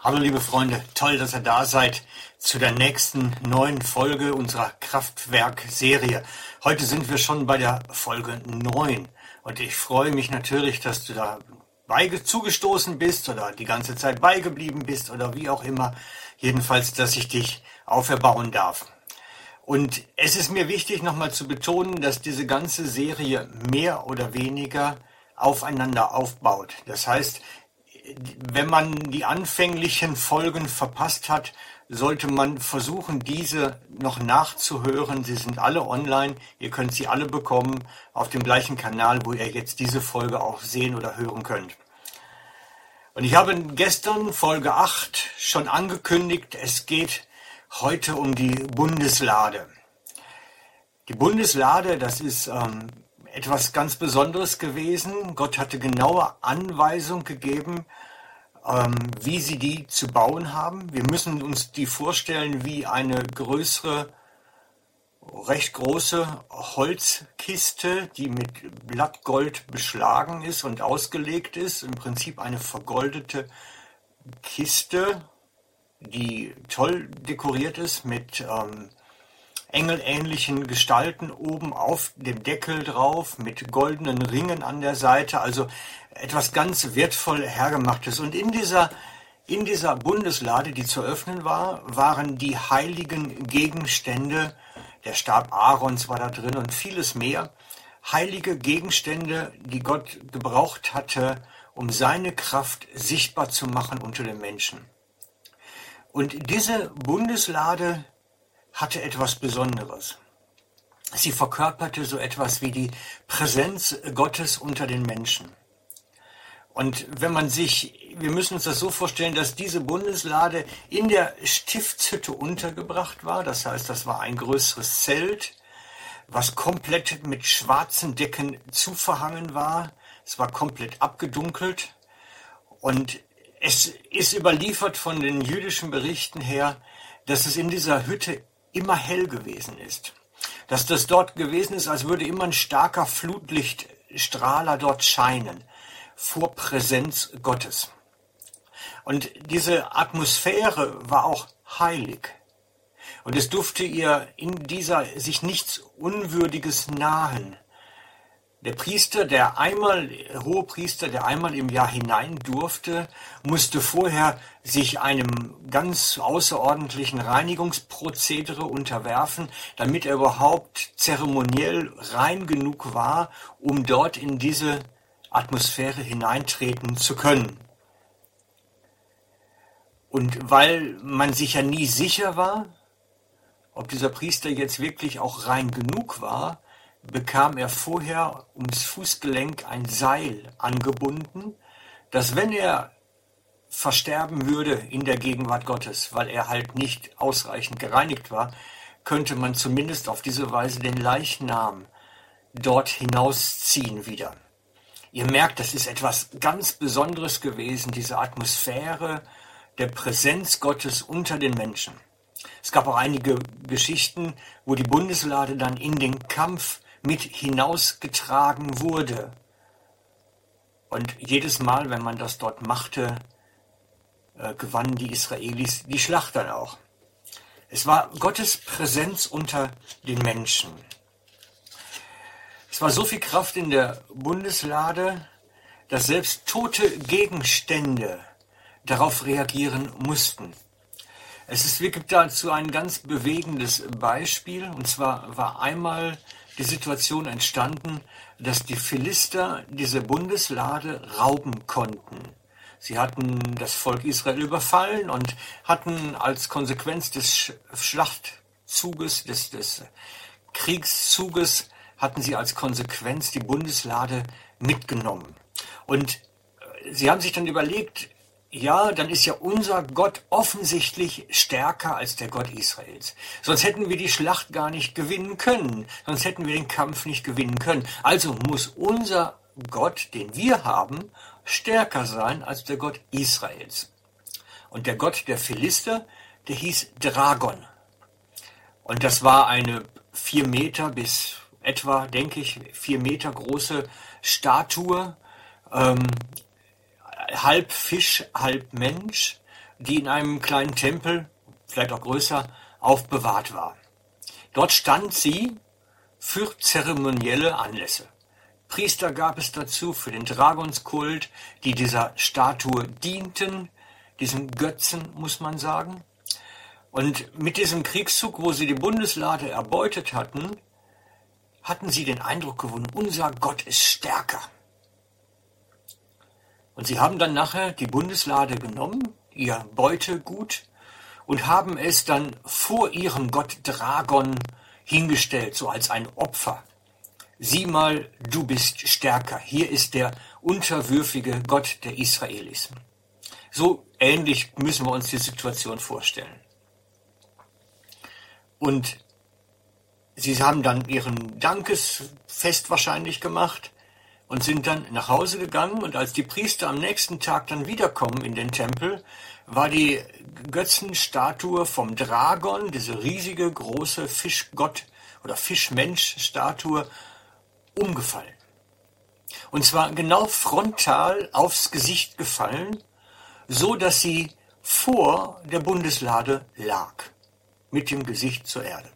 Hallo liebe Freunde, toll, dass ihr da seid zu der nächsten neuen Folge unserer Kraftwerk-Serie. Heute sind wir schon bei der Folge 9 und ich freue mich natürlich, dass du da zugestoßen bist oder die ganze Zeit beigeblieben bist oder wie auch immer. Jedenfalls, dass ich dich auferbauen darf. Und es ist mir wichtig, nochmal zu betonen, dass diese ganze Serie mehr oder weniger aufeinander aufbaut. Das heißt, wenn man die anfänglichen Folgen verpasst hat, sollte man versuchen, diese noch nachzuhören. Sie sind alle online. Ihr könnt sie alle bekommen auf dem gleichen Kanal, wo ihr jetzt diese Folge auch sehen oder hören könnt. Und ich habe gestern Folge 8 schon angekündigt, es geht heute um die Bundeslade. Die Bundeslade, das ist ähm, etwas ganz Besonderes gewesen. Gott hatte genaue Anweisung gegeben, ähm, wie sie die zu bauen haben. Wir müssen uns die vorstellen wie eine größere, recht große Holzkiste, die mit Blattgold beschlagen ist und ausgelegt ist. Im Prinzip eine vergoldete Kiste, die toll dekoriert ist mit ähm, engelähnlichen Gestalten oben auf dem Deckel drauf mit goldenen Ringen an der Seite, also etwas ganz wertvoll hergemachtes. Und in dieser, in dieser Bundeslade, die zu öffnen war, waren die heiligen Gegenstände, der Stab Aarons war da drin und vieles mehr, heilige Gegenstände, die Gott gebraucht hatte, um seine Kraft sichtbar zu machen unter den Menschen. Und diese Bundeslade hatte etwas Besonderes. Sie verkörperte so etwas wie die Präsenz Gottes unter den Menschen. Und wenn man sich, wir müssen uns das so vorstellen, dass diese Bundeslade in der Stiftshütte untergebracht war. Das heißt, das war ein größeres Zelt, was komplett mit schwarzen Decken zuverhangen war. Es war komplett abgedunkelt. Und es ist überliefert von den jüdischen Berichten her, dass es in dieser Hütte immer hell gewesen ist. Dass das dort gewesen ist, als würde immer ein starker Flutlichtstrahler dort scheinen, vor Präsenz Gottes. Und diese Atmosphäre war auch heilig. Und es durfte ihr in dieser sich nichts Unwürdiges nahen. Der Priester, der einmal, hohe Priester, der einmal im Jahr hinein durfte, musste vorher sich einem ganz außerordentlichen Reinigungsprozedere unterwerfen, damit er überhaupt zeremoniell rein genug war, um dort in diese Atmosphäre hineintreten zu können. Und weil man sich ja nie sicher war, ob dieser Priester jetzt wirklich auch rein genug war, bekam er vorher ums Fußgelenk ein Seil angebunden, dass wenn er versterben würde in der Gegenwart Gottes, weil er halt nicht ausreichend gereinigt war, könnte man zumindest auf diese Weise den Leichnam dort hinausziehen wieder. Ihr merkt, das ist etwas ganz Besonderes gewesen, diese Atmosphäre der Präsenz Gottes unter den Menschen. Es gab auch einige Geschichten, wo die Bundeslade dann in den Kampf mit hinausgetragen wurde. Und jedes Mal, wenn man das dort machte, äh, gewannen die Israelis die Schlacht dann auch. Es war Gottes Präsenz unter den Menschen. Es war so viel Kraft in der Bundeslade, dass selbst tote Gegenstände darauf reagieren mussten. Es ist, gibt dazu ein ganz bewegendes Beispiel, und zwar war einmal die Situation entstanden, dass die Philister diese Bundeslade rauben konnten. Sie hatten das Volk Israel überfallen und hatten als Konsequenz des Schlachtzuges, des, des Kriegszuges, hatten sie als Konsequenz die Bundeslade mitgenommen. Und sie haben sich dann überlegt, ja, dann ist ja unser Gott offensichtlich stärker als der Gott Israels. Sonst hätten wir die Schlacht gar nicht gewinnen können. Sonst hätten wir den Kampf nicht gewinnen können. Also muss unser Gott, den wir haben, stärker sein als der Gott Israels. Und der Gott der Philister, der hieß Dragon. Und das war eine vier Meter bis etwa, denke ich, vier Meter große Statue, ähm, halb Fisch, halb Mensch, die in einem kleinen Tempel, vielleicht auch größer, aufbewahrt war. Dort stand sie für zeremonielle Anlässe. Priester gab es dazu für den Dragonskult, die dieser Statue dienten, diesem Götzen, muss man sagen. Und mit diesem Kriegszug, wo sie die Bundeslade erbeutet hatten, hatten sie den Eindruck gewonnen, unser Gott ist stärker. Und sie haben dann nachher die Bundeslade genommen, ihr Beutegut, und haben es dann vor ihrem Gott Dragon hingestellt, so als ein Opfer. Sieh mal, du bist stärker. Hier ist der unterwürfige Gott der Israelis. So ähnlich müssen wir uns die Situation vorstellen. Und sie haben dann ihren Dankesfest wahrscheinlich gemacht und sind dann nach Hause gegangen und als die Priester am nächsten Tag dann wiederkommen in den Tempel, war die Götzenstatue vom Dragon, diese riesige große Fischgott oder Fischmensch-Statue, umgefallen. Und zwar genau frontal aufs Gesicht gefallen, so dass sie vor der Bundeslade lag, mit dem Gesicht zur Erde.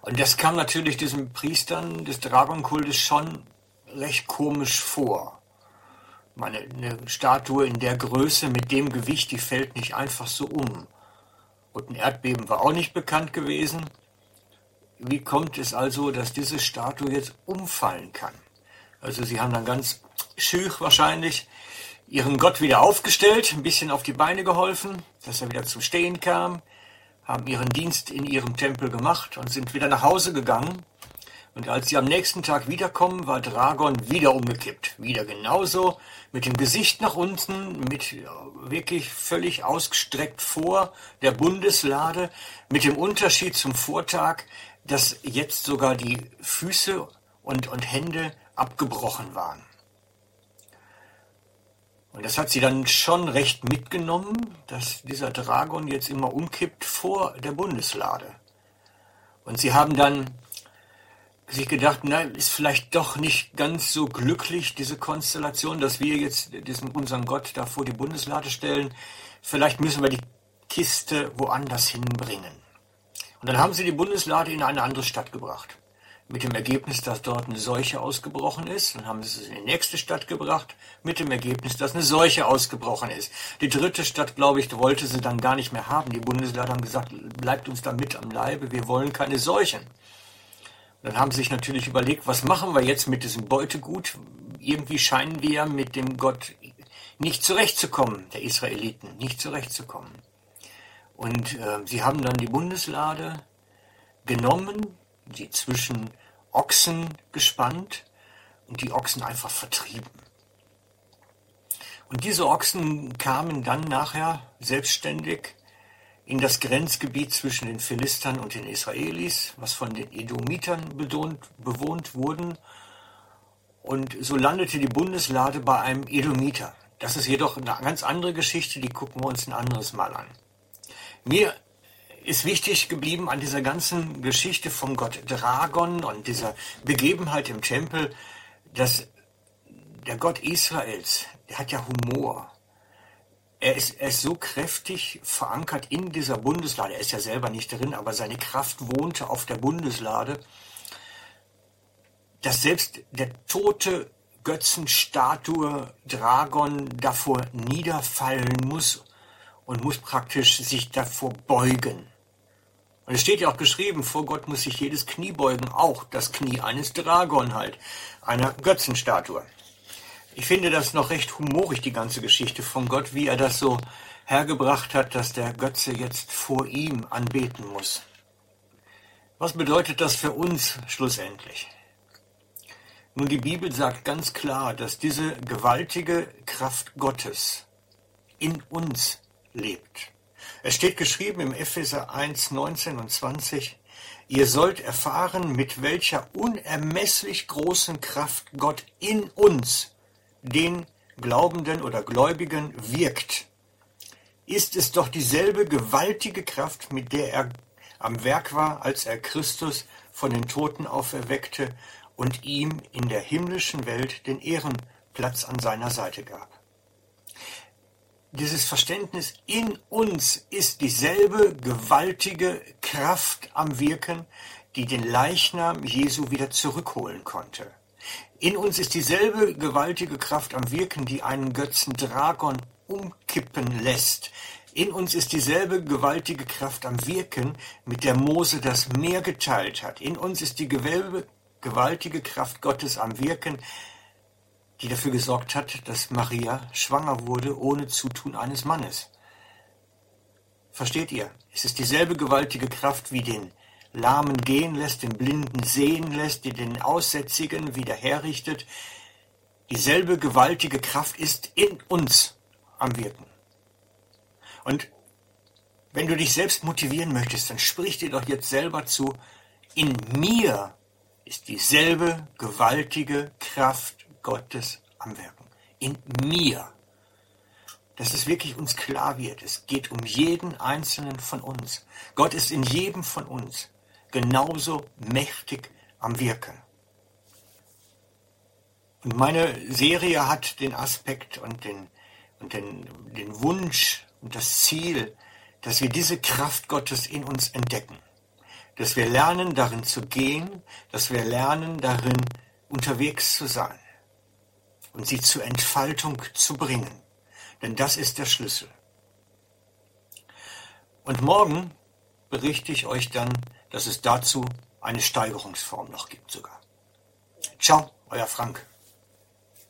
Und das kam natürlich diesen Priestern des Dragonkultes schon recht komisch vor. Meine, eine Statue in der Größe mit dem Gewicht, die fällt nicht einfach so um. Und ein Erdbeben war auch nicht bekannt gewesen. Wie kommt es also, dass diese Statue jetzt umfallen kann? Also sie haben dann ganz schüch wahrscheinlich ihren Gott wieder aufgestellt, ein bisschen auf die Beine geholfen, dass er wieder zum Stehen kam, haben ihren Dienst in ihrem Tempel gemacht und sind wieder nach Hause gegangen. Und als sie am nächsten Tag wiederkommen, war Dragon wieder umgekippt. Wieder genauso, mit dem Gesicht nach unten, mit wirklich völlig ausgestreckt vor der Bundeslade, mit dem Unterschied zum Vortag, dass jetzt sogar die Füße und, und Hände abgebrochen waren. Und das hat sie dann schon recht mitgenommen, dass dieser Dragon jetzt immer umkippt vor der Bundeslade. Und sie haben dann sich gedacht, na, ist vielleicht doch nicht ganz so glücklich, diese Konstellation, dass wir jetzt diesen, unseren Gott da vor die Bundeslade stellen. Vielleicht müssen wir die Kiste woanders hinbringen. Und dann haben sie die Bundeslade in eine andere Stadt gebracht. Mit dem Ergebnis, dass dort eine Seuche ausgebrochen ist. Dann haben sie es in die nächste Stadt gebracht. Mit dem Ergebnis, dass eine Seuche ausgebrochen ist. Die dritte Stadt, glaube ich, wollte sie dann gar nicht mehr haben. Die Bundeslade haben gesagt, bleibt uns da mit am Leibe. Wir wollen keine Seuchen. Dann haben sie sich natürlich überlegt, was machen wir jetzt mit diesem Beutegut? Irgendwie scheinen wir mit dem Gott nicht zurechtzukommen, der Israeliten, nicht zurechtzukommen. Und äh, sie haben dann die Bundeslade genommen, sie zwischen Ochsen gespannt und die Ochsen einfach vertrieben. Und diese Ochsen kamen dann nachher selbstständig in das Grenzgebiet zwischen den Philistern und den Israelis, was von den Edomitern bewohnt, wurden. Und so landete die Bundeslade bei einem Edomiter. Das ist jedoch eine ganz andere Geschichte, die gucken wir uns ein anderes Mal an. Mir ist wichtig geblieben an dieser ganzen Geschichte vom Gott Dragon und dieser Begebenheit im Tempel, dass der Gott Israels, der hat ja Humor er ist, er ist so kräftig verankert in dieser Bundeslade. Er ist ja selber nicht drin, aber seine Kraft wohnte auf der Bundeslade, dass selbst der tote Götzenstatue Dragon davor niederfallen muss und muss praktisch sich davor beugen. Und es steht ja auch geschrieben, vor Gott muss sich jedes Knie beugen, auch das Knie eines Dragon halt, einer Götzenstatue. Ich finde das noch recht humorig, die ganze Geschichte von Gott, wie er das so hergebracht hat, dass der Götze jetzt vor ihm anbeten muss. Was bedeutet das für uns schlussendlich? Nun, die Bibel sagt ganz klar, dass diese gewaltige Kraft Gottes in uns lebt. Es steht geschrieben im Epheser 1, 19 und 20, ihr sollt erfahren, mit welcher unermesslich großen Kraft Gott in uns den Glaubenden oder Gläubigen wirkt, ist es doch dieselbe gewaltige Kraft, mit der er am Werk war, als er Christus von den Toten auferweckte und ihm in der himmlischen Welt den Ehrenplatz an seiner Seite gab. dieses Verständnis, in uns ist dieselbe gewaltige Kraft am Wirken, die den Leichnam Jesu wieder zurückholen konnte. In uns ist dieselbe gewaltige Kraft am Wirken, die einen Götzen Dragon umkippen lässt. In uns ist dieselbe gewaltige Kraft am Wirken, mit der Mose das Meer geteilt hat. In uns ist die gewaltige Kraft Gottes am Wirken, die dafür gesorgt hat, dass Maria schwanger wurde ohne Zutun eines Mannes. Versteht ihr? Es ist dieselbe gewaltige Kraft, wie den Lahmen gehen lässt, den Blinden sehen lässt, die den Aussätzigen wieder herrichtet. Dieselbe gewaltige Kraft ist in uns am Wirken. Und wenn du dich selbst motivieren möchtest, dann sprich dir doch jetzt selber zu, in mir ist dieselbe gewaltige Kraft Gottes am Wirken. In mir. Dass es wirklich uns klar wird. Es geht um jeden einzelnen von uns. Gott ist in jedem von uns genauso mächtig am Wirken. Und meine Serie hat den Aspekt und den, und den, den Wunsch und das Ziel, dass wir diese Kraft Gottes in uns entdecken. Dass wir lernen, darin zu gehen, dass wir lernen, darin unterwegs zu sein und sie zur Entfaltung zu bringen. Denn das ist der Schlüssel. Und morgen berichte ich euch dann, dass es dazu eine Steigerungsform noch gibt sogar. Ciao, euer Frank.